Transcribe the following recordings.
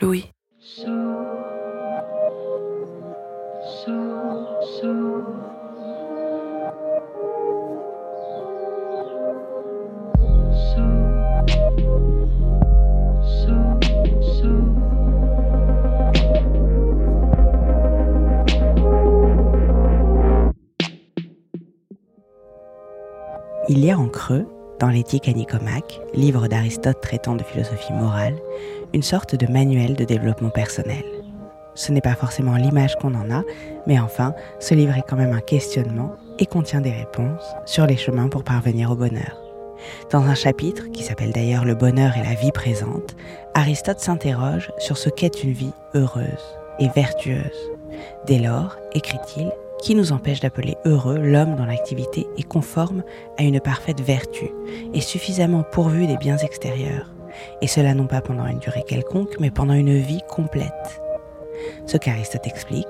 Louis. Il y a en creux, dans l'éthique à livre d'Aristote traitant de philosophie morale, une sorte de manuel de développement personnel. Ce n'est pas forcément l'image qu'on en a, mais enfin, ce livre est quand même un questionnement et contient des réponses sur les chemins pour parvenir au bonheur. Dans un chapitre, qui s'appelle d'ailleurs Le bonheur et la vie présente, Aristote s'interroge sur ce qu'est une vie heureuse et vertueuse. Dès lors, écrit-il, qui nous empêche d'appeler heureux l'homme dont l'activité est conforme à une parfaite vertu et suffisamment pourvu des biens extérieurs, et cela non pas pendant une durée quelconque, mais pendant une vie complète. Ce qu'Aristote explique,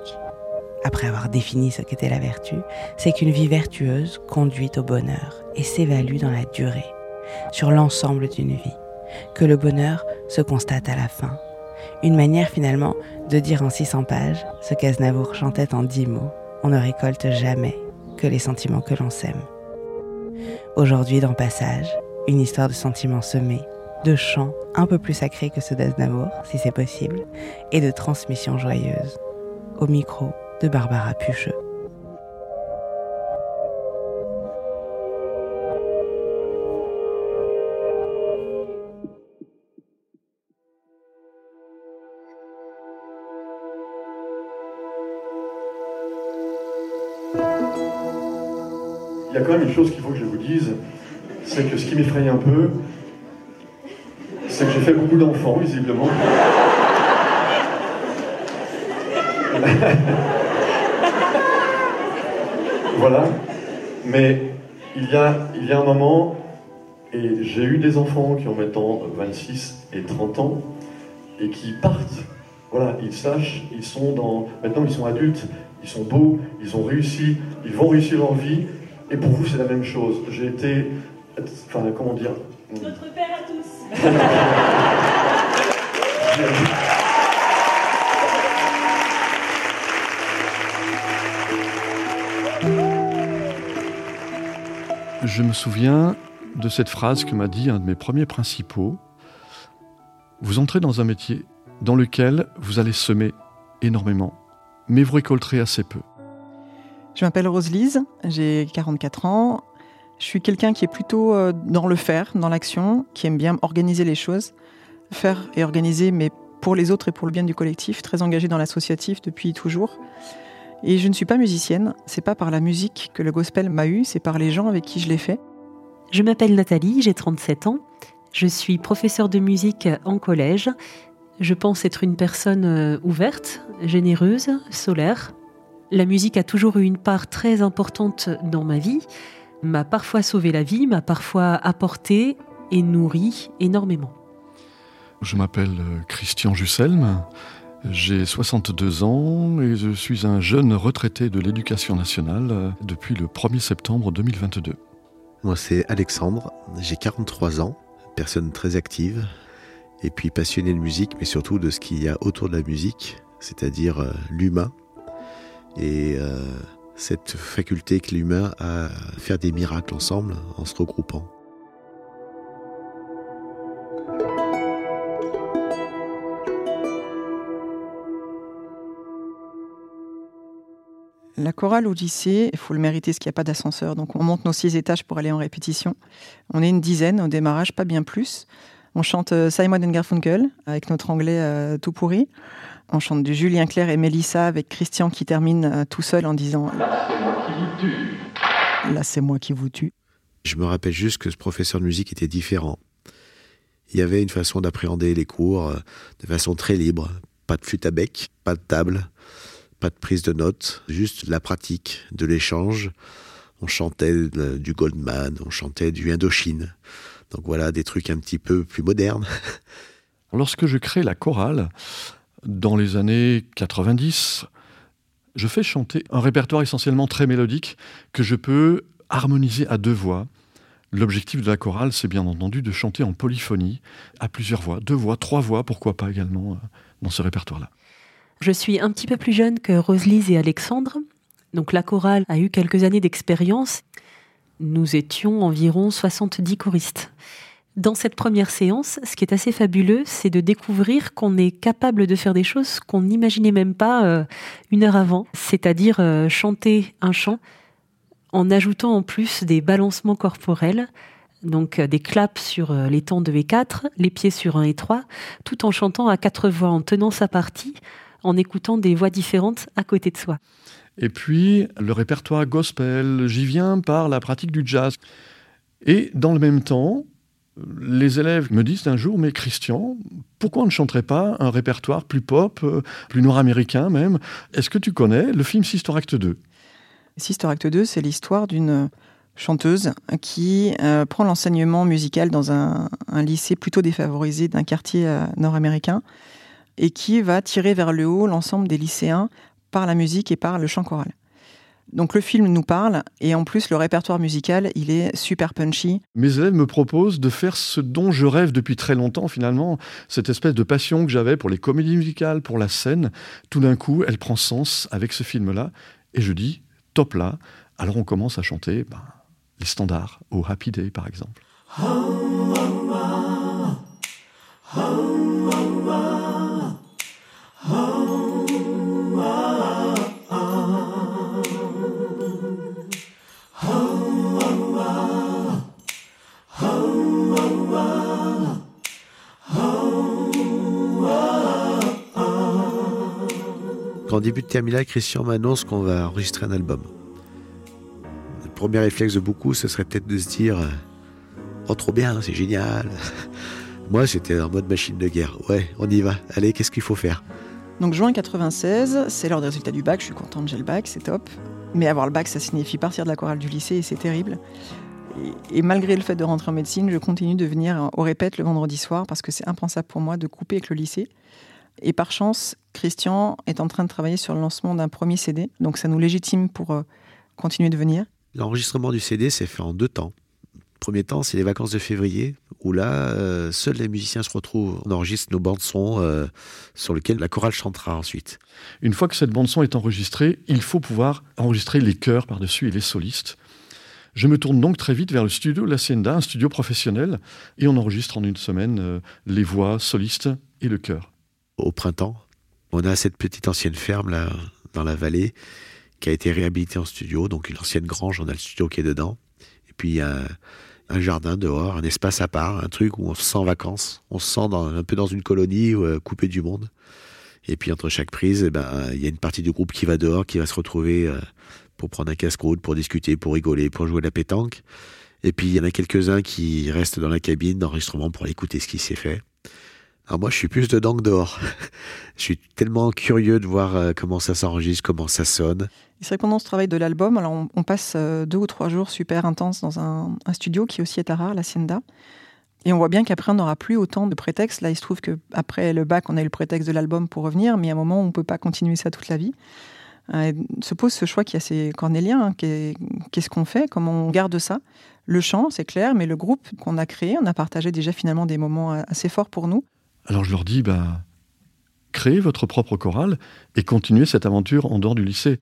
après avoir défini ce qu'était la vertu, c'est qu'une vie vertueuse conduit au bonheur et s'évalue dans la durée, sur l'ensemble d'une vie, que le bonheur se constate à la fin. Une manière finalement de dire en 600 pages ce qu'Aznavour chantait en 10 mots on ne récolte jamais que les sentiments que l'on sème. Aujourd'hui, dans Passage, une histoire de sentiments semés, de chants un peu plus sacrés que ceux d'Aznavour, si c'est possible, et de transmission joyeuse. Au micro de Barbara Pucheux. Quand même une chose qu'il faut que je vous dise, c'est que ce qui m'effraie un peu, c'est que j'ai fait beaucoup d'enfants, visiblement. voilà. Mais il y, a, il y a un moment, et j'ai eu des enfants qui ont maintenant 26 et 30 ans, et qui partent. Voilà, ils sachent, ils sont dans. Maintenant, ils sont adultes, ils sont beaux, ils ont réussi, ils vont réussir leur vie, et pour vous, c'est la même chose. J'ai été. Enfin, comment dire? Notre père à tous. Je me souviens de cette phrase que m'a dit un de mes premiers principaux. Vous entrez dans un métier dans lequel vous allez semer énormément, mais vous récolterez assez peu. Je m'appelle Rose-Lise, j'ai 44 ans. Je suis quelqu'un qui est plutôt euh, dans le faire, dans l'action, qui aime bien organiser les choses, faire et organiser, mais pour les autres et pour le bien du collectif, très engagé dans l'associatif depuis toujours. Et je ne suis pas musicienne, c'est pas par la musique que le gospel m'a eu, c'est par les gens avec qui je l'ai fait. Je m'appelle Nathalie, j'ai 37 ans. Je suis professeure de musique en collège. Je pense être une personne euh, ouverte, généreuse, solaire. La musique a toujours eu une part très importante dans ma vie, m'a parfois sauvé la vie, m'a parfois apporté et nourri énormément. Je m'appelle euh, Christian Jusselme, j'ai 62 ans et je suis un jeune retraité de l'éducation nationale euh, depuis le 1er septembre 2022. Moi c'est Alexandre, j'ai 43 ans, personne très active et puis passionné de musique mais surtout de ce qu'il y a autour de la musique, c'est-à-dire euh, l'humain et euh, cette faculté que l'humain a à faire des miracles ensemble en se regroupant. La chorale au lycée, il faut le mériter parce qu'il n'y a pas d'ascenseur. Donc on monte nos six étages pour aller en répétition. On est une dizaine au démarrage, pas bien plus. On chante euh, Simon and Garfunkel avec notre anglais euh, tout pourri. On chante du Julien Clerc et Mélissa avec Christian qui termine euh, tout seul en disant Là, c'est moi qui vous tue. Là, c'est moi qui vous tue. Je me rappelle juste que ce professeur de musique était différent. Il y avait une façon d'appréhender les cours de façon très libre. Pas de flûte à bec, pas de table pas de prise de notes, juste la pratique de l'échange. On chantait du Goldman, on chantait du Indochine. Donc voilà, des trucs un petit peu plus modernes. Lorsque je crée la chorale, dans les années 90, je fais chanter un répertoire essentiellement très mélodique que je peux harmoniser à deux voix. L'objectif de la chorale, c'est bien entendu de chanter en polyphonie, à plusieurs voix, deux voix, trois voix, pourquoi pas également euh, dans ce répertoire-là. Je suis un petit peu plus jeune que Roselise et Alexandre. Donc la chorale a eu quelques années d'expérience. Nous étions environ 70 choristes. Dans cette première séance, ce qui est assez fabuleux, c'est de découvrir qu'on est capable de faire des choses qu'on n'imaginait même pas euh, une heure avant, c'est-à-dire euh, chanter un chant en ajoutant en plus des balancements corporels, donc euh, des claps sur les temps 2 et 4, les pieds sur 1 et 3, tout en chantant à quatre voix, en tenant sa partie, en écoutant des voix différentes à côté de soi. Et puis, le répertoire gospel, j'y viens par la pratique du jazz. Et dans le même temps, les élèves me disent un jour, mais Christian, pourquoi on ne chanterait pas un répertoire plus pop, euh, plus nord-américain même? Est-ce que tu connais le film Sister Act 2 Sister Act 2, c'est l'histoire d'une chanteuse qui euh, prend l'enseignement musical dans un, lycée plutôt défavorisé d'un quartier euh, nord-américain et qui va tirer vers le haut l'ensemble des lycéens par la musique et par le chant choral. Donc le film nous parle et en plus le répertoire musical, il est super punchy. Mes élèves me proposent de faire ce dont je rêve depuis très longtemps finalement, cette espèce de passion que j'avais pour les comédies musicales, pour la scène. Tout d'un coup, elle prend sens avec ce film-là et je dis top là. Alors on commence à chanter ben, les standards au Happy Day par exemple. En début de terminale, Christian m'annonce qu'on va enregistrer un album. Le premier réflexe de beaucoup, ce serait peut-être de se dire Oh, trop bien, c'est génial. Moi, c'était en mode machine de guerre. Ouais, on y va. Allez, qu'est-ce qu'il faut faire? Donc, juin 96, c'est l'heure des résultats du bac. Je suis contente, j'ai le bac, c'est top. Mais avoir le bac, ça signifie partir de la chorale du lycée et c'est terrible. Et, malgré le fait de rentrer en médecine, je continue de venir au répète le vendredi soir parce que c'est impensable pour moi de couper avec le lycée. Et par chance, Christian est en train de travailler sur le lancement d'un premier CD, donc ça nous légitime pour euh, continuer de venir. L'enregistrement du CD s'est fait en deux temps. premier temps, c'est les vacances de février, où là, euh, seuls les musiciens se retrouvent. On enregistre nos bandes son euh, sur lesquelles la chorale chantera ensuite. Une fois que cette bande son est enregistrée, il faut pouvoir enregistrer les chœurs par-dessus et les solistes. Je me tourne donc très vite vers le studio La un studio professionnel, et on enregistre en une semaine les voix solistes et le chœur au printemps. On a cette petite ancienne ferme là dans la vallée qui a été réhabilitée en studio, donc une ancienne grange, on a le studio qui est dedans. Et puis il y a un jardin dehors, un espace à part, un truc où on se sent en vacances, on se sent un peu dans une colonie euh, coupée du monde. Et puis entre chaque prise, eh ben, il y a une partie du groupe qui va dehors, qui va se retrouver euh, pour prendre un casse-croûte, pour discuter, pour rigoler, pour jouer à la pétanque. Et puis il y en a quelques-uns qui restent dans la cabine d'enregistrement pour écouter ce qui s'est fait. Alors moi, je suis plus dedans que dehors. je suis tellement curieux de voir euh, comment ça s'enregistre, comment ça sonne. C'est vrai que pendant ce travail de l'album, alors on, passe euh, deux ou trois jours super intenses dans un, studio qui aussi est à rare, la Sienda. Et on voit bien qu'après, on n'aura plus autant de prétextes. Là, il se trouve qu'après le bac, on a eu le prétexte de l'album pour revenir, mais à un moment, on ne peut pas continuer ça toute la vie. Euh, se pose ce choix qui est assez cornélien. Hein, qu'est-ce qu'on fait Comment on garde ça Le chant, c'est clair, mais le groupe qu'on a créé, on a partagé déjà finalement des moments assez forts pour nous. Alors je leur dis, bah, créez votre propre chorale et continuez cette aventure en dehors du lycée.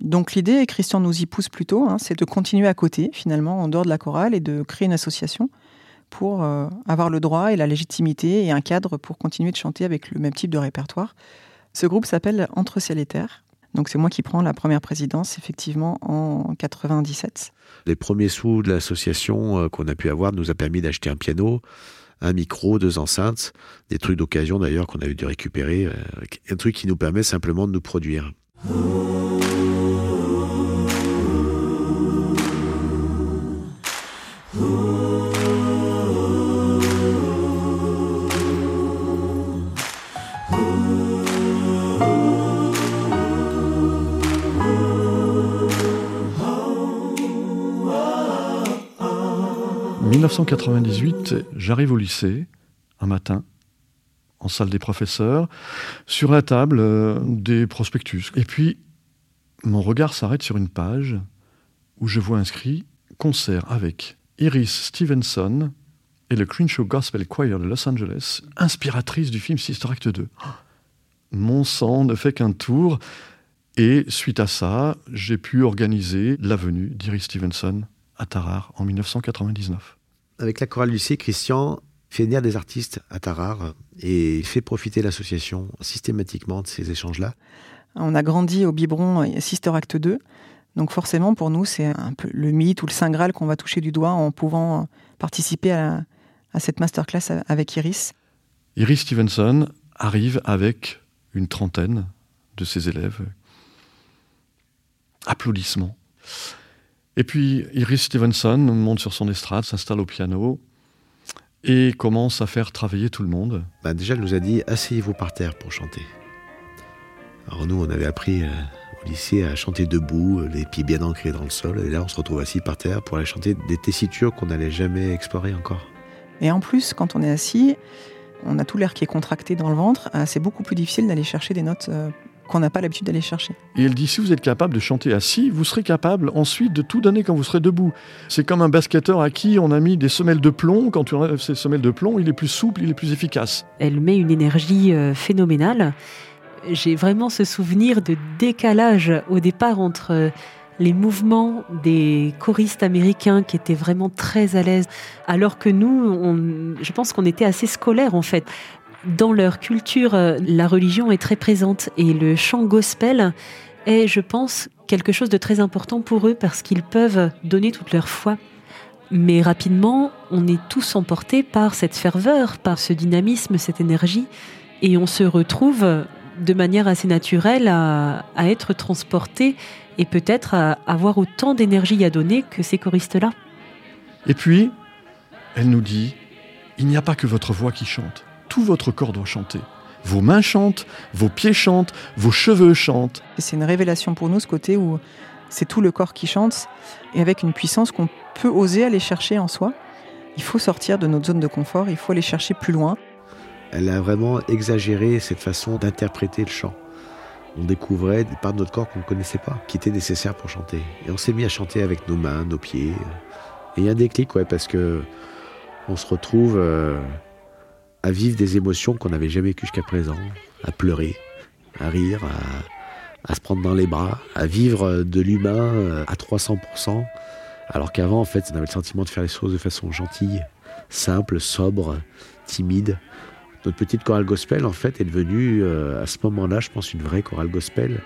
Donc l'idée, et Christian nous y pousse plutôt, hein, c'est de continuer à côté, finalement, en dehors de la chorale et de créer une association pour euh, avoir le droit et la légitimité et un cadre pour continuer de chanter avec le même type de répertoire. Ce groupe s'appelle Entre ciel et terre. Donc c'est moi qui prends la première présidence effectivement en 97. Les premiers sous de l'association euh, qu'on a pu avoir nous a permis d'acheter un piano, un micro, deux enceintes, des trucs d'occasion d'ailleurs qu'on avait dû récupérer, euh, un truc qui nous permet simplement de nous produire. 1998, j'arrive au lycée, un matin, en salle des professeurs, sur la table euh, des prospectus. Et puis, mon regard s'arrête sur une page où je vois inscrit concert avec Iris Stevenson et le Crenshaw Gospel Choir de Los Angeles, inspiratrice du film Sister Act 2. Mon sang ne fait qu'un tour. Et suite à ça, j'ai pu organiser la venue d'Iris Stevenson à Tarare en 1999 avec la chorale lycée, Christian fait venir des artistes à Tarare et fait profiter l'association systématiquement de ces échanges-là. On a grandi au biberon Sister Act 2. Donc forcément, pour nous, c'est un peu le mythe ou le Saint Graal qu'on va toucher du doigt en pouvant participer à, à cette masterclass avec Iris. Iris Stevenson arrive avec une trentaine de ses élèves. Applaudissements. Et puis Iris Stevenson monte sur son estrade, s'installe au piano et commence à faire travailler tout le monde. Bah déjà, elle nous a dit asseyez-vous par terre pour chanter. Alors nous, on avait appris euh, au lycée à chanter debout, les pieds bien ancrés dans le sol. Et là, on se retrouve assis par terre pour aller chanter des tessitures qu'on n'allait jamais explorer encore. Et en plus, quand on est assis, on a tout l'air qui est contracté dans le ventre. Euh, c'est beaucoup plus difficile d'aller chercher des notes euh, qu'on n'a pas l'habitude d'aller chercher. Et elle dit, si vous êtes capable de chanter assis, vous serez capable ensuite de tout donner quand vous serez debout. C'est comme un basketteur à qui on a mis des semelles de plomb. Quand tu enlèves ces semelles de plomb, il est plus souple, il est plus efficace. Elle met une énergie euh, phénoménale. J'ai vraiment ce souvenir de décalage au départ entre euh, les mouvements des choristes américains qui étaient vraiment très à l'aise, alors que nous, je pense qu'on était assez scolaires en fait dans leur culture, euh, la religion est très présente et le chant gospel est, je pense, quelque chose de très important pour eux parce qu'ils peuvent donner toute leur foi. Mais rapidement, on est tous emportés par cette ferveur, par ce dynamisme, cette énergie, et on se retrouve de manière assez naturelle à, être transporté et peut-être à avoir autant d'énergie à donner que ces choristes-là. Et puis, elle nous dit, il n'y a pas que votre voix qui chante tout votre corps doit chanter. Vos mains chantent, vos pieds chantent, vos cheveux chantent. C'est une révélation pour nous ce côté où c'est tout le corps qui chante et avec une puissance qu'on peut oser aller chercher en soi. Il faut sortir de notre zone de confort, il faut aller chercher plus loin. Elle a vraiment exagéré cette façon d'interpréter le chant. On découvrait des parts de notre corps qu'on ne connaissait pas, qui étaient nécessaires pour chanter. Et on s'est mis à chanter avec nos mains, nos pieds. Et il y a un déclic, ouais, parce que on se retrouve euh, à vivre des émotions qu'on n'avait jamais vécues jusqu'à présent, à pleurer, à rire, à, se prendre dans les bras, à vivre de l'humain euh, à 300%, alors qu'avant, en fait, on avait le sentiment de faire les choses de façon gentille, simple, sobre, timide. Notre petite chorale gospel, en fait, est devenue, euh, à ce moment-là, je pense, une vraie chorale gospel.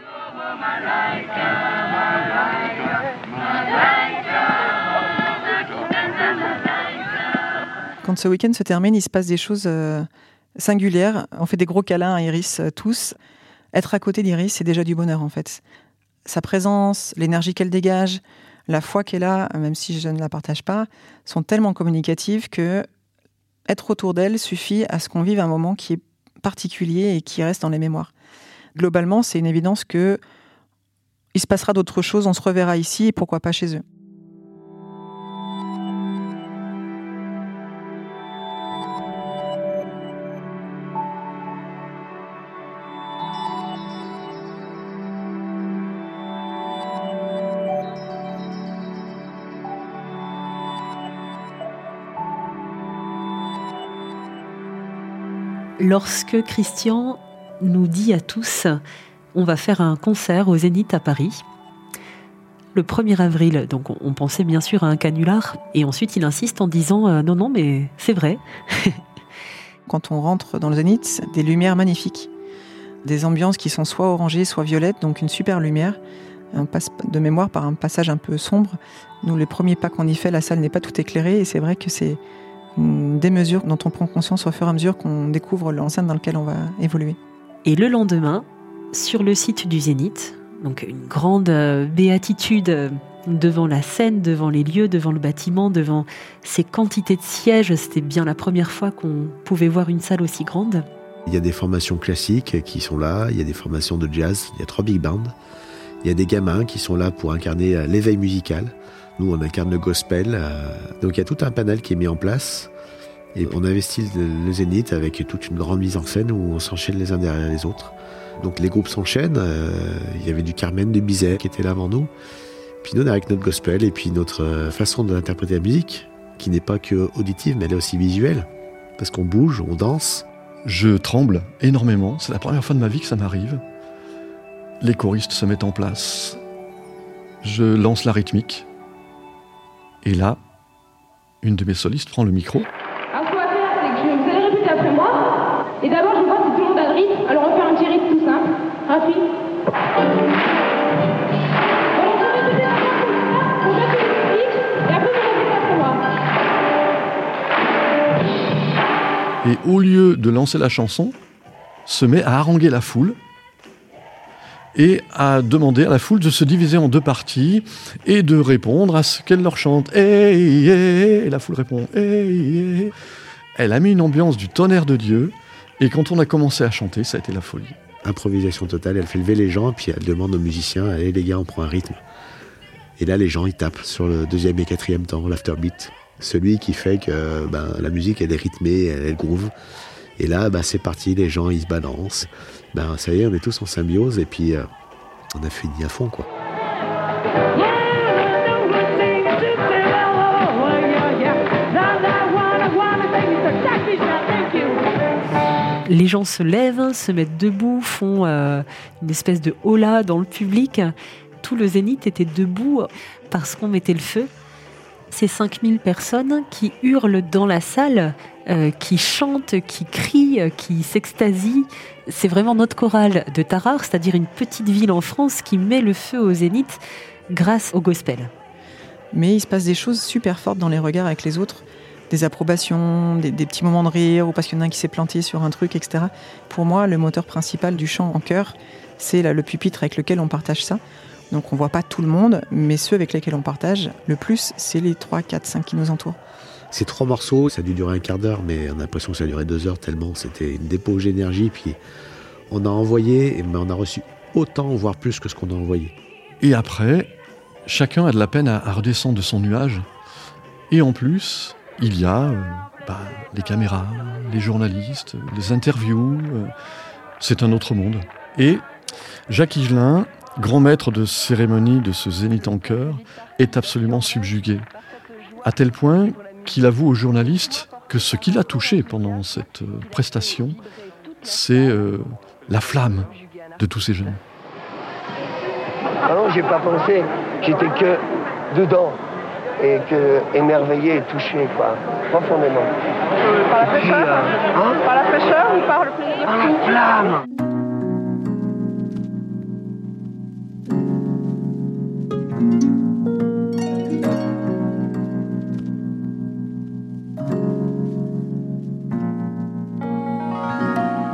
Ce week-end se termine, il se passe des choses euh, singulières. On fait des gros câlins à Iris euh, tous. Être à côté d'Iris, c'est déjà du bonheur en fait. Sa présence, l'énergie qu'elle dégage, la foi qu'elle a, même si je ne la partage pas, sont tellement communicatives que être autour d'elle suffit à ce qu'on vive un moment qui est particulier et qui reste dans les mémoires. Globalement, c'est une évidence que il se passera d'autres choses, on se reverra ici et pourquoi pas chez eux. Lorsque Christian nous dit à tous on va faire un concert au Zénith à Paris. le 1er avril. Donc on, pensait bien sûr à un canular. Et ensuite il insiste en disant euh, non, non, mais c'est vrai. Quand on rentre dans le zénith, des lumières magnifiques. Des ambiances qui sont soit orangées, soit violettes, donc une super lumière. On passe de mémoire par un passage un peu sombre. Nous, les premiers pas qu'on y fait, la salle n'est pas tout éclairée et c'est vrai que c'est des mesures dont on prend conscience au fur et à mesure qu'on découvre l'enceinte dans laquelle on va évoluer. Et le lendemain, sur le site du Zénith, donc une grande euh, béatitude euh, devant la scène, devant les lieux, devant le bâtiment, devant ces quantités de sièges. C'était bien la première fois qu'on pouvait voir une salle aussi grande. Il y a des formations classiques qui sont là, il y a des formations de jazz, il y a trois big bands, il y a des gamins qui sont là pour incarner euh, l'éveil musical. Nous, on incarne le gospel. Donc il y a tout un panel qui est mis en place. Et on investit le Zénith avec toute une grande mise en scène où on s'enchaîne les uns derrière les autres. Donc les groupes s'enchaînent. Euh, il y avait du Carmen de Bizet qui était là avant nous. Puis nous, avec notre gospel et puis notre euh, façon d'interpréter la musique, qui n'est pas que auditive, mais elle est aussi visuelle. Parce qu'on bouge, on danse. Je tremble énormément. C'est la première fois de ma vie que ça m'arrive. Les choristes se mettent en place. Je lance la rythmique. Et là, une de mes solistes prend le micro. Alors ce qu'on va faire, c'est que vous allez répéter après moi. Et d'abord, je vais voir si tout le monde a le rythme. Alors on va faire un petit rythme tout simple. Rapide. Et au lieu de lancer la chanson, se met à haranguer la foule et à demander à la foule de se diviser en deux parties et de répondre à ce qu'elle leur chante. Et, la foule répond. Elle a mis une ambiance du tonnerre de Dieu et quand on a commencé à chanter, ça a été la folie. Improvisation totale, elle fait lever les gens, puis elle demande aux musiciens, allez les gars, on prend un rythme. Et là, les gens, ils tapent sur le deuxième et quatrième temps, l'afterbeat. Celui qui fait que ben, la musique, est rythmée, elle, elle groove. Et là, ben, c'est parti, les gens, ils se balancent. Ben, ça y est, on est tous en symbiose, et puis euh, on a fini à fond, quoi. Les gens se lèvent, se mettent debout, font euh, une espèce de hola dans le public. Tout le zénith était debout parce qu'on mettait le feu. Ces 5000 personnes qui hurlent dans la salle, euh, qui chantent, qui crient, qui s'extasient. C'est vraiment notre chorale de Tarare, c'est-à-dire une petite ville en France qui met le feu au zénith grâce au gospel. Mais il se passe des choses super fortes dans les regards avec les autres des approbations, des, petits moments de rire, ou parce qu'il y en a un qui s'est planté sur un truc, etc. Pour moi, le moteur principal du chant en chœur, c'est le pupitre avec lequel on partage ça. Donc on voit pas tout le monde, mais ceux avec lesquels on partage le plus, c'est les 3, 4, 5 qui nous entourent. Ces trois morceaux, ça a dû durer un quart d'heure, mais on a l'impression que ça a duré deux heures tellement c'était une dépose d'énergie. Puis on a envoyé, mais on a reçu autant, voire plus que ce qu'on a envoyé. Et après, chacun a de la peine à redescendre de son nuage. Et en plus, il y a euh, bah, les caméras, les journalistes, les interviews. Euh, c'est un autre monde. Et Jacques Higelin, grand maître de cérémonie de ce zénith en chœur, est absolument subjugué. À tel point qu'il avoue aux journalistes que ce qu'il a touché pendant cette euh, prestation, c'est la flamme de tous ces jeunes. Ah non, j'ai pas pensé, j'étais que dedans et que émerveillé et touché, quoi, profondément. par la fraîcheur hein Par la fraîcheur ou par le plaisir Par la flamme «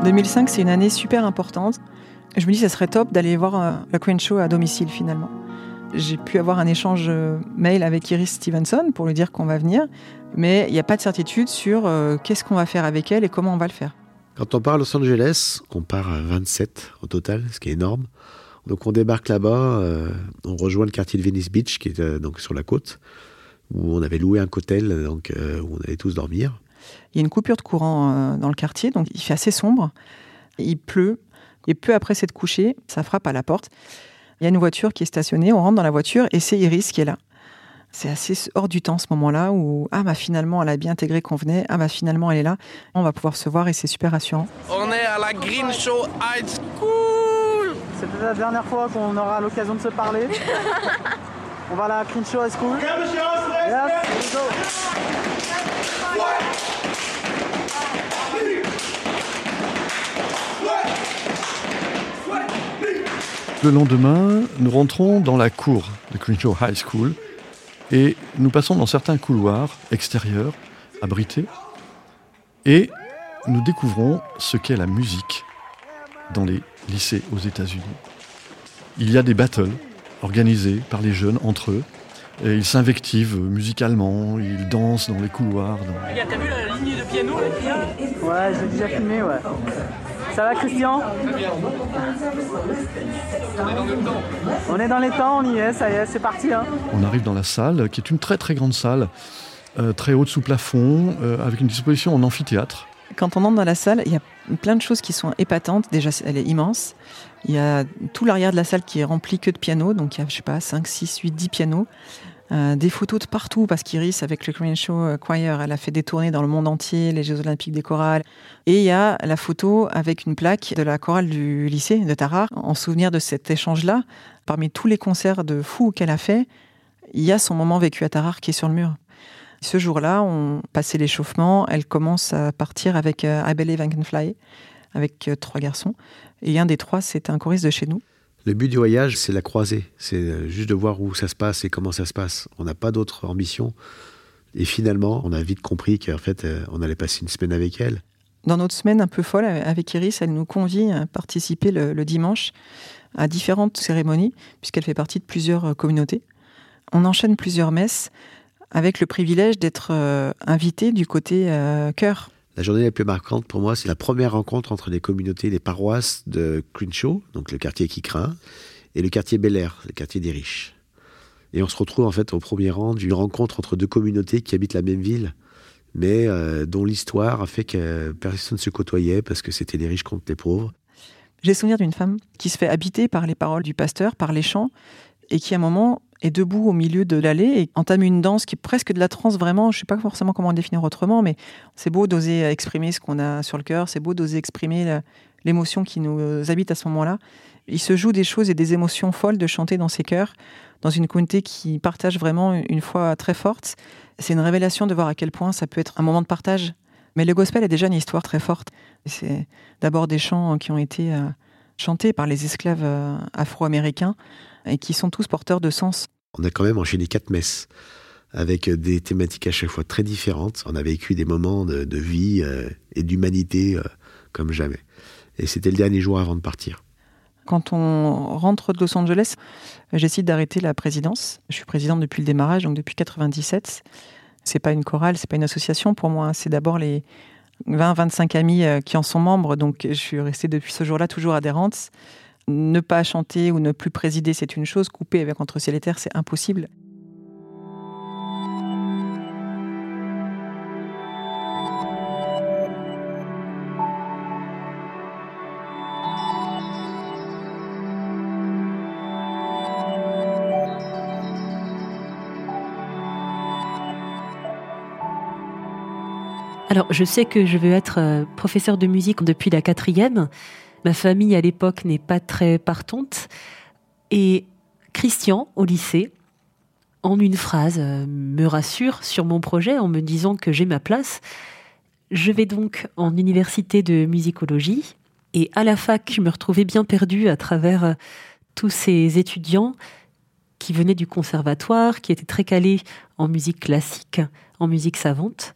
2005, c'est une année super importante. Je me dis, ça serait top d'aller voir euh, la Queen Show à domicile finalement j'ai pu avoir un échange euh, mail avec Iris Stevenson pour lui dire qu'on va venir, mais il n'y a pas de certitude sur euh, qu'est-ce qu'on va faire avec elle et comment on va le faire. Quand on part à Los Angeles, on part à 27 au total, ce qui est énorme. Donc on débarque là-bas, euh, on rejoint le quartier de Venice Beach, qui est donc sur la côte, où on avait loué un cotel, donc où on allait tous dormir. Il y a une coupure de courant dans le quartier, donc il fait assez sombre, il pleut, et peu après s'être couché, ça frappe à la porte. Il y a une voiture qui est stationnée, on rentre dans la voiture et c'est Iris qui est là. C'est assez hors du temps ce moment-là où ah bah finalement elle a bien intégré qu'on venait, ah bah finalement elle est là, on va pouvoir se voir et c'est super rassurant. On est à la Green Show High School. C'est peut-être la dernière fois qu'on aura l'occasion de se parler. On va à la Crenshaw High School. Yes, go. Le lendemain, nous rentrons dans la cour de Crenshaw High School et nous passons dans certains couloirs extérieurs, abrités, et nous découvrons ce qu'est la musique dans les lycées aux États-Unis. Il y a des battles organisés par les jeunes entre eux. Et ils s'invectivent musicalement, ils dansent dans les couloirs. Regarde, t'as vu la ligne de piano Ouais, j'ai déjà filmé, ouais. Ça va, Christian? On est dans les temps, on y est, ça y est, c'est parti. Hein. On arrive dans la salle, qui est une très très grande salle, euh, très haute sous plafond, euh, avec une disposition en amphithéâtre. Quand on entre dans la salle, il y a plein de choses qui sont épatantes. Déjà, elle est immense. Il y a tout l'arrière de la salle qui est rempli que de pianos. Donc, il y a, je sais pas, 5, 6, 8, 10 pianos. Euh, des photos de partout parce qu'Iris, avec le Korean Show Choir, elle a fait des tournées dans le monde entier, les Jeux Olympiques des chorales. Et il y a la photo avec une plaque de la chorale du lycée de Tarare, en souvenir de cet échange-là. Parmi tous les concerts de fou qu'elle a fait, il y a son moment vécu à Tarare qui est sur le mur. Ce jour-là, on passait l'échauffement, elle commence à partir avec euh, Abele Vankenfly, avec euh, trois garçons. Et un des trois, c'est un choriste de chez nous. Le but du voyage, c'est la croisée. C'est euh, juste de voir où ça se passe et comment ça se passe. On n'a pas d'autre ambition. Et finalement, on a vite compris qu'en fait, on allait passer une semaine avec elle. Dans notre semaine un peu folle avec Iris, elle nous convie à participer le, le dimanche à différentes cérémonies, puisqu'elle fait partie de plusieurs communautés. On enchaîne plusieurs messes avec le privilège d'être euh, invité du côté euh, cœur. La journée la plus marquante pour moi, c'est la première rencontre entre les communautés, les paroisses de Crenshaw, donc le quartier qui craint, et le quartier Bel Air, le quartier des riches. Et on se retrouve en fait au premier rang d'une rencontre entre deux communautés qui habitent la même ville, mais euh, dont l'histoire a fait que personne ne se côtoyait parce que c'était les riches contre les pauvres. J'ai souvenir d'une femme qui se fait habiter par les paroles du pasteur, par les chants, et qui à un moment est debout au milieu de l'allée et entame une danse qui est presque de la transe vraiment. Je ne sais pas forcément comment définir autrement, mais c'est beau d'oser exprimer ce qu'on a sur le cœur, c'est beau d'oser exprimer l'émotion qui nous habite à ce moment-là. Il se joue des choses et des émotions folles de chanter dans ses cœurs, dans une communauté qui partage vraiment une foi très forte. C'est une révélation de voir à quel point ça peut être un moment de partage. Mais le gospel est déjà une histoire très forte. C'est d'abord des chants qui ont été euh, chantés par les esclaves euh, afro-américains et qui sont tous porteurs de sens on a quand même enchaîné quatre messes avec des thématiques à chaque fois très différentes. On a vécu des moments de, vie euh, et d'humanité euh, comme jamais. Et c'était le dernier jour avant de partir. Quand on rentre de Los Angeles, j'essaie d'arrêter la présidence. Je suis présidente depuis le démarrage, donc depuis 97. C'est pas une chorale, c'est pas une association pour moi. C'est d'abord les 20-25 amis euh, qui en sont membres. Donc je suis restée depuis ce jour-là toujours adhérente ne pas chanter ou ne plus présider, c'est une chose. Couper avec Entre ciel et c'est impossible. Alors, je sais que je veux être euh, professeur de musique depuis la quatrième. Ma famille à l'époque n'est pas très partante. Et Christian, au lycée, en une phrase, euh, me rassure sur mon projet en me disant que j'ai ma place. Je vais donc en université de musicologie. Et à la fac, je me retrouvais bien perdue à travers euh, tous ces étudiants qui venaient du conservatoire, qui étaient très calés en musique classique, en musique savante.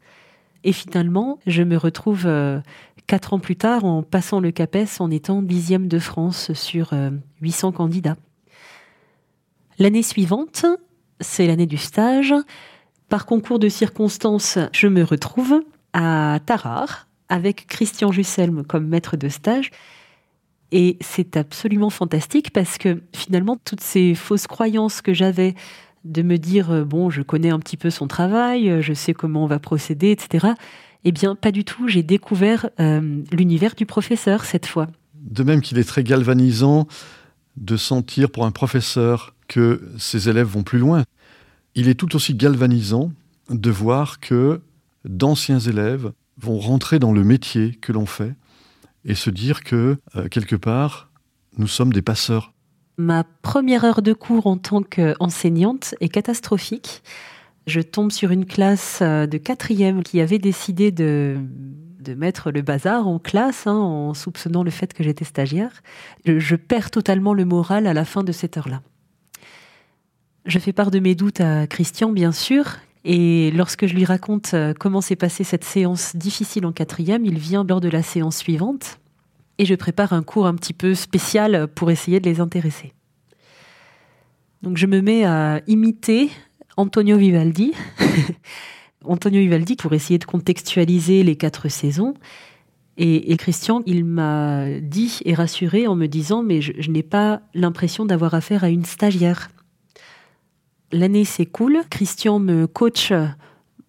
Et finalement, je me retrouve euh, quatre ans plus tard en passant le CAPES en étant dixième de France sur 800 euh, candidats. L'année suivante, c'est l'année du stage. Par concours de circonstances, je me retrouve à Tarare avec Christian Jusselme comme maître de stage. Et c'est absolument fantastique parce que finalement, toutes ces fausses croyances que j'avais de me dire, euh, bon, je connais un petit peu son travail, je sais comment on va procéder, etc., eh bien, pas du tout. J'ai découvert euh, l'univers du professeur cette fois. De même qu'il est très galvanisant de sentir pour un professeur que ses élèves vont plus loin, il est tout aussi galvanisant de voir que d'anciens élèves vont rentrer dans le métier que l'on fait et se dire que, euh, quelque part, nous sommes des passeurs. Ma première heure de cours en tant qu'enseignante est catastrophique. Je tombe sur une classe euh, de quatrième qui avait décidé de, de mettre le bazar en classe hein, en soupçonnant le fait que j'étais stagiaire. Je, je perds totalement le moral à la fin de cette heure-là. Je fais part de mes doutes à Christian, bien sûr, et lorsque je lui raconte euh, comment s'est passée cette séance difficile en quatrième, il vient lors de la séance suivante et je prépare un cours un petit peu spécial pour essayer de les intéresser. Donc je me mets à imiter Antonio Vivaldi. Antonio Vivaldi pour essayer de contextualiser les quatre saisons. Et, Christian, il m'a dit et rassuré en me disant mais je, n'ai pas l'impression d'avoir affaire à une stagiaire. L'année s'écoule, Christian me coach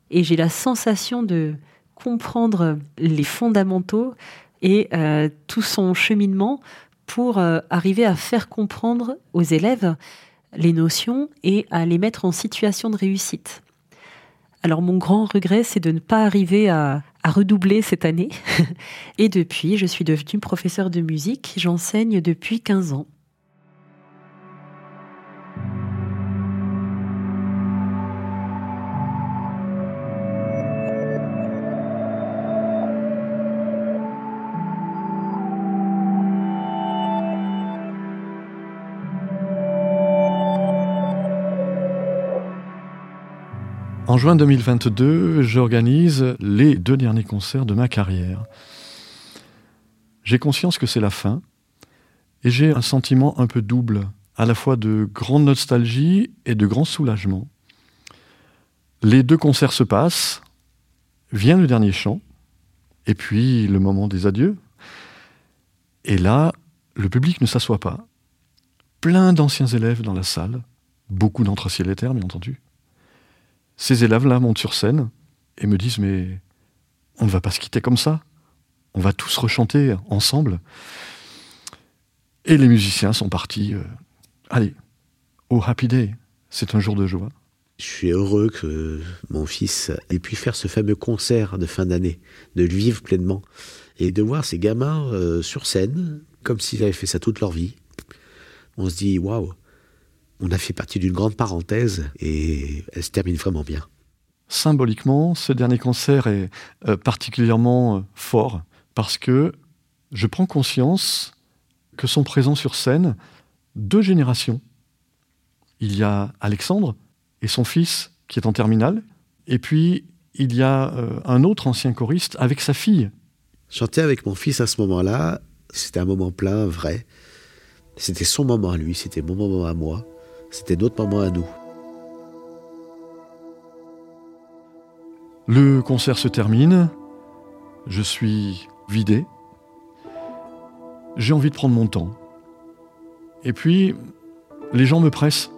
et j'ai la sensation de comprendre les fondamentaux et euh, tout son cheminement pour euh, arriver à faire comprendre aux élèves les notions et à les mettre en situation de réussite. Alors mon grand regret, c'est de ne pas arriver à, redoubler cette année. et depuis, je suis devenue professeur de musique. J'enseigne depuis 15 ans. En juin 2022, j'organise les deux derniers concerts de ma carrière. J'ai conscience que c'est la fin et j'ai un sentiment un peu double, à la fois de grande nostalgie et de grand soulagement. Les deux concerts se passent, vient le dernier chant, et puis le moment des adieux. Et là, le public ne s'assoit pas. Plein d'anciens élèves dans la salle, beaucoup d'entre ciel et terre, bien entendu. Ces élèves-là montent sur scène et me disent Mais on ne va pas se quitter comme ça. On va tous rechanter ensemble. Et les musiciens sont partis. Euh, allez, au Happy Day. C'est un jour de joie. Je suis heureux que mon fils ait pu faire ce fameux concert de fin d'année, de le vivre pleinement et de voir ces gamins euh, sur scène comme s'ils avaient fait ça toute leur vie. On se dit waouh, on a fait partie d'une grande parenthèse et elle se termine vraiment bien. Symboliquement, ce dernier concert est euh, particulièrement euh, fort parce que je prends conscience que sont présents sur scène deux générations. Il y a Alexandre et son fils qui est en terminale, et puis il y a euh, un autre ancien choriste avec sa fille. Chanter avec mon fils à ce moment-là, c'était un moment plein, vrai. C'était son moment à lui, c'était mon moment à moi. C'était notre moment à nous. Le concert se termine. Je suis vidé. J'ai envie de prendre mon temps. Et puis, les gens me pressent.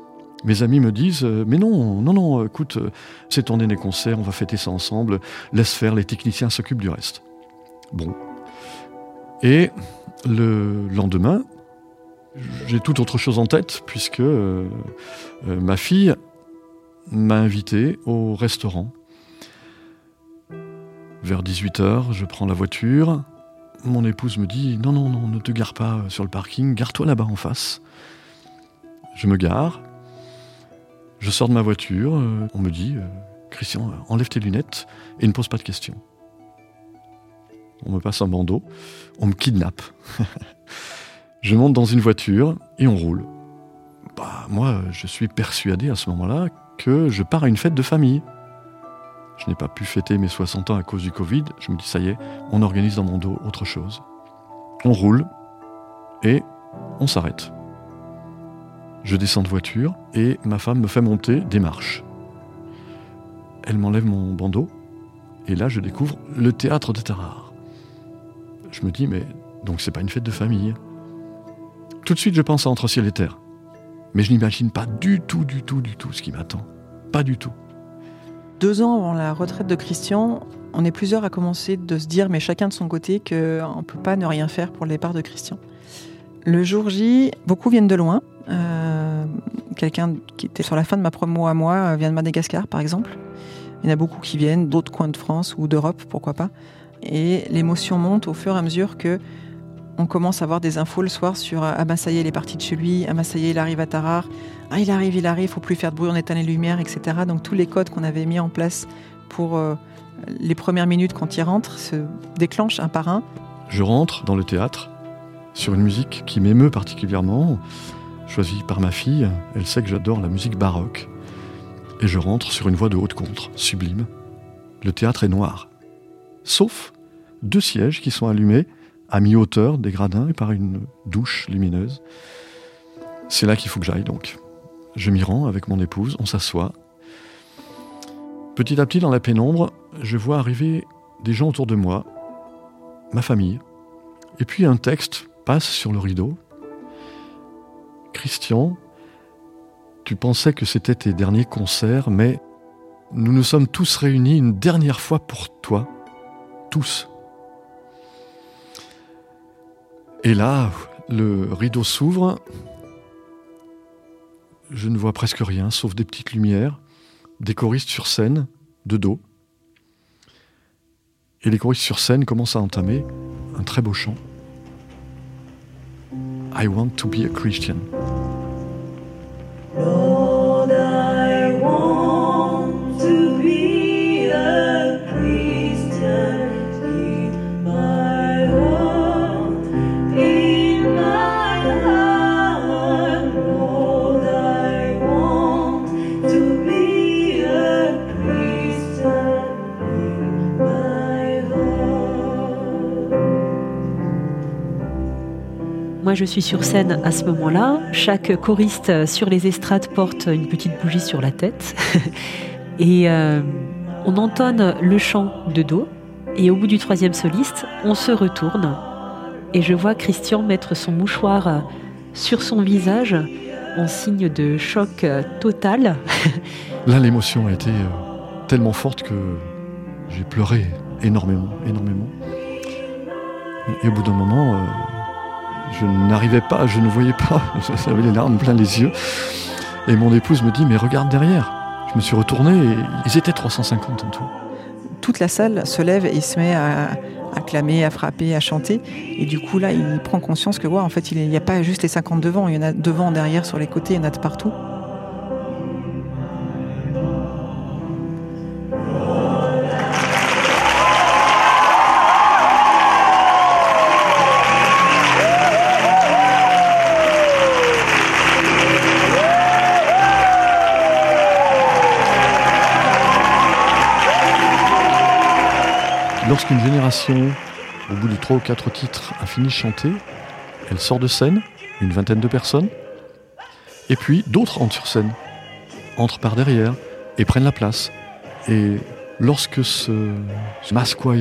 Mes amis me disent euh, Mais non, non, non, écoute, euh, c'est ton dernier concert, on va fêter ça ensemble. Laisse faire, les techniciens s'occupent du reste. Bon. Et le lendemain, j'ai toute autre chose en tête, puisque euh, euh, ma fille m'a invité au restaurant. Vers 18h, je prends la voiture. Mon épouse me dit Non, non, non, ne te gare pas sur le parking, gare-toi là-bas en face. Je me gare. Je sors de ma voiture. Euh, on me dit Christian, enlève tes lunettes et ne pose pas de questions. On me passe un bandeau. On me kidnappe. Je monte dans une voiture et on roule. Bah, moi, je suis persuadé à ce moment-là que je pars à une fête de famille. Je n'ai pas pu fêter mes 60 ans à cause du Covid. Je me dis, ça y est, on organise dans mon dos autre chose. On roule et on s'arrête. Je descends de voiture et ma femme me fait monter des marches. Elle m'enlève mon bandeau et là je découvre le théâtre de Tarare. Je me dis, mais donc c'est pas une fête de famille. Tout de suite, je pense à Entre ciel et terre. Mais je n'imagine pas du tout, du tout, du tout ce qui m'attend. Pas du tout. Deux ans avant la retraite de Christian, on est plusieurs à commencer de se dire, mais chacun de son côté, qu'on ne peut pas ne rien faire pour le départ de Christian. Le jour J, beaucoup viennent de loin. Euh, quelqu'un qui était sur la fin de ma promo à moi euh, vient de Madagascar, par exemple. Il y en a beaucoup qui viennent d'autres coins de France ou d'Europe, pourquoi pas. Et l'émotion monte au fur et à mesure que on commence à avoir des infos le soir sur Ah ben ça y est, il est parti de chez lui, ah ben ça y est, il arrive à Tarare, ah il arrive, il arrive, faut plus faire de bruit, on éteint les lumières, etc. Donc tous les codes qu'on avait mis en place pour euh, les premières minutes quand il rentre se déclenchent un par un. Je rentre dans le théâtre sur une musique qui m'émeut particulièrement, choisie par ma fille. Elle sait que j'adore la musique baroque. Et je rentre sur une voie de haute contre, sublime. Le théâtre est noir. Sauf deux sièges qui sont allumés à mi-hauteur des gradins et par une douche lumineuse. C'est là qu'il faut que j'aille donc. Je m'y rends avec mon épouse, on s'assoit. Petit à petit, dans la pénombre, je vois arriver des gens autour de moi, ma famille. Et puis un texte passe sur le rideau. Christian, tu pensais que c'était tes derniers concerts, mais nous nous sommes tous réunis une dernière fois pour toi. Tous. Et là, le rideau s'ouvre. Je ne vois presque rien, sauf des petites lumières, des choristes sur scène, de dos. Et les choristes sur scène commencent à entamer un très beau chant. I want to be a Christian. Je suis sur scène à ce moment-là. Chaque choriste sur les estrades porte une petite bougie sur la tête. et euh, on entonne le chant de dos. Et au bout du troisième soliste, on se retourne. Et je vois Christian mettre son mouchoir sur son visage en signe de choc total. Là, l'émotion a été euh, tellement forte que j'ai pleuré énormément, énormément. Et au bout d'un moment, euh, je n'arrivais pas, je ne voyais pas, j'avais les larmes plein les yeux. Et mon épouse me dit, mais regarde derrière. Je me suis retourné et ils étaient 350 en tout. Toute la salle se lève et se met à, clamer, à frapper, à chanter. Et du coup, là, il prend conscience que, ouais, en fait, il n'y a pas juste les 50 devant, il y en a devant, derrière, sur les côtés, il y en a de partout. Lorsqu'une génération, au bout de trois ou quatre titres, a fini de chanter, elle sort de scène, une vingtaine de personnes, et puis d'autres entrent sur scène, entrent par derrière et prennent la place. Et lorsque ce, mass choir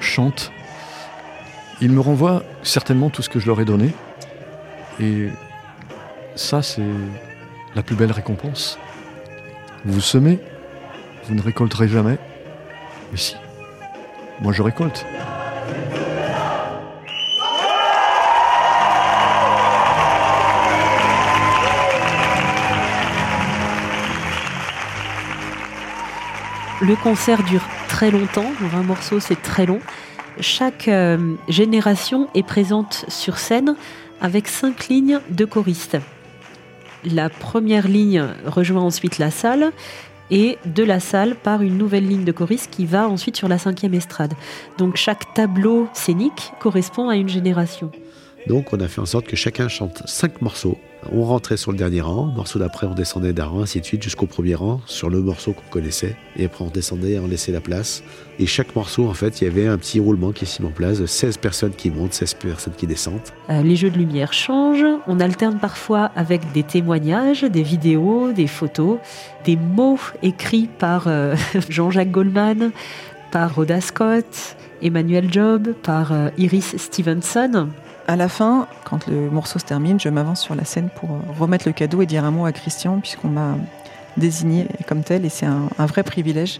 chante, il me renvoie certainement tout ce que je leur ai donné. Et ça, c'est la plus belle récompense. Vous semez, vous ne récolterez jamais. Mais si, moi je récolte. Le concert dure très longtemps, 20 morceaux c'est très long. Chaque euh, génération est présente sur scène avec cinq lignes de choristes. La première ligne rejoint ensuite la salle et de la salle par une nouvelle ligne de choristes qui va ensuite sur la cinquième estrade. Donc chaque tableau scénique correspond à une génération. Donc on a fait en sorte que chacun chante cinq morceaux. On rentrait sur le dernier rang, morceau d'après on descendait d'un rang, ainsi de suite jusqu'au premier rang sur le morceau qu'on connaissait. Et après on descendait, on laissait la place. Et chaque morceau, en fait, il y avait un petit roulement qui s'y met en place, 16 personnes qui montent, 16 personnes qui descendent. Euh, les jeux de lumière changent, on alterne parfois avec des témoignages, des vidéos, des photos, des mots écrits par euh, Jean-Jacques Goldman, par Rhoda Scott, Emmanuel Job, par euh, Iris Stevenson à la fin, quand le morceau se termine, je m'avance sur la scène pour euh, remettre le cadeau et dire un mot à Christian, puisqu'on m'a désigné comme tel, et c'est un, vrai privilège.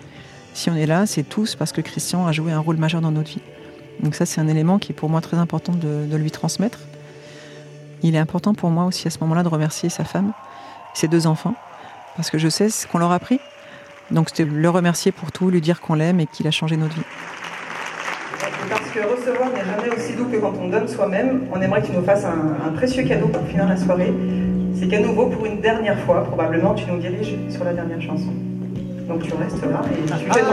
Si on est là, c'est tous parce que Christian a joué un rôle majeur dans notre vie. Donc ça, c'est un élément qui est pour moi très important de, lui transmettre. Il est important pour moi aussi à ce moment-là de remercier sa femme, ses deux enfants, parce que je sais ce qu'on leur a pris. Donc c'était le remercier pour tout, lui dire qu'on l'aime et qu'il a changé notre vie. Parce puisque recevoir n'est jamais aussi doux que quand on donne soi-même, on aimerait que tu nous fasses un, précieux cadeau pour finir la soirée. C'est qu'à nouveau, pour une dernière fois, probablement, tu nous diriges sur la dernière chanson. Donc tu restes là et tu fais ton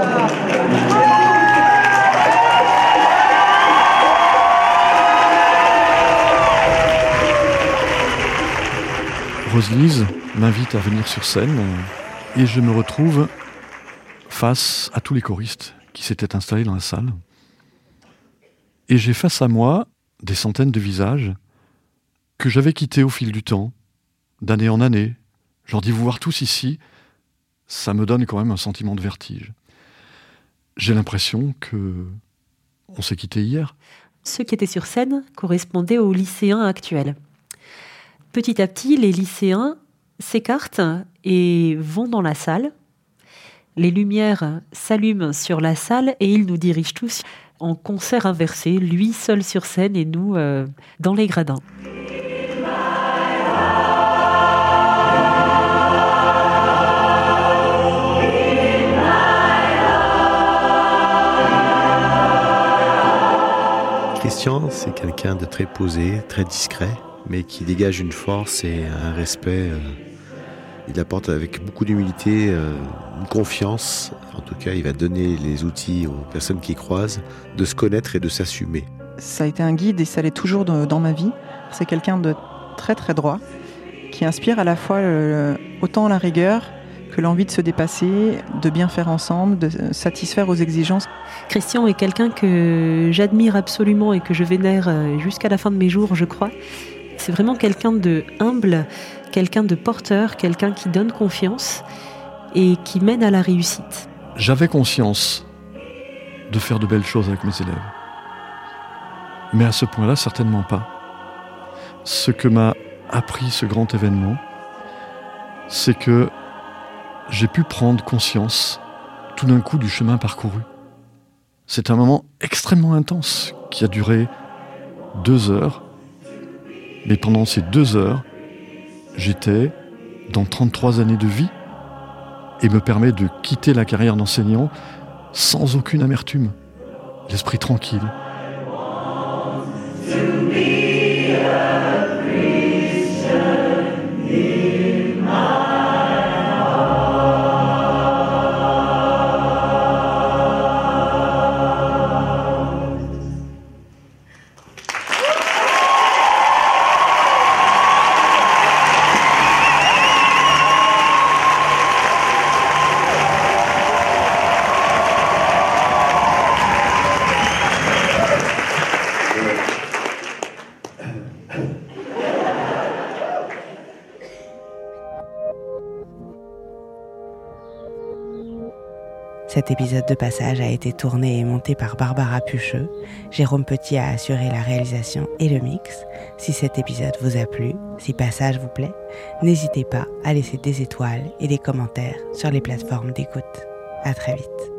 Roselise m'invite à venir sur scène et je me retrouve face à tous les choristes qui s'étaient installés dans la salle. Et j'ai face à moi des centaines de visages que j'avais quittés au fil du temps, d'année en année. Je leur dis, vous voir tous ici, ça me donne quand même un sentiment de vertige. J'ai l'impression que on s'est quitté hier. Ceux qui étaient sur scène correspondaient aux lycéens actuels. Petit à petit, les lycéens s'écartent et vont dans la salle. Les lumières s'allument sur la salle et ils nous dirigent tous en concert inversé, lui seul sur scène et nous euh, dans les gradins. Christian, c'est quelqu'un de très posé, très discret, mais qui dégage une force et un respect. Euh, il apporte avec beaucoup d'humilité euh, une confiance. En tout cas, il va donner les outils aux personnes qui croisent de se connaître et de s'assumer. Ça a été un guide et ça l'est toujours dans ma vie. C'est quelqu'un de très très droit qui inspire à la fois autant la rigueur que l'envie de se dépasser, de bien faire ensemble, de satisfaire aux exigences. Christian est quelqu'un que j'admire absolument et que je vénère euh, jusqu'à la fin de mes jours, je crois. C'est vraiment quelqu'un de humble, quelqu'un de porteur, quelqu'un qui donne confiance et qui mène à la réussite. J'avais conscience de faire de belles choses avec mes élèves. Mais à ce point-là, certainement pas. Ce que m'a appris ce grand événement, c'est que j'ai pu prendre conscience tout d'un coup du chemin parcouru. C'est un moment extrêmement intense qui a duré deux heures. Mais pendant ces deux heures, j'étais dans 33 années de vie et me permet de quitter la carrière d'enseignant sans aucune amertume, l'esprit tranquille. Cet épisode de Passage a été tourné et monté par Barbara Pucheux. Jérôme Petit a assuré la réalisation et le mix. Si cet épisode vous a plu, si Passage vous plaît, n'hésitez pas à laisser des étoiles et des commentaires sur les plateformes d'écoute. À très vite.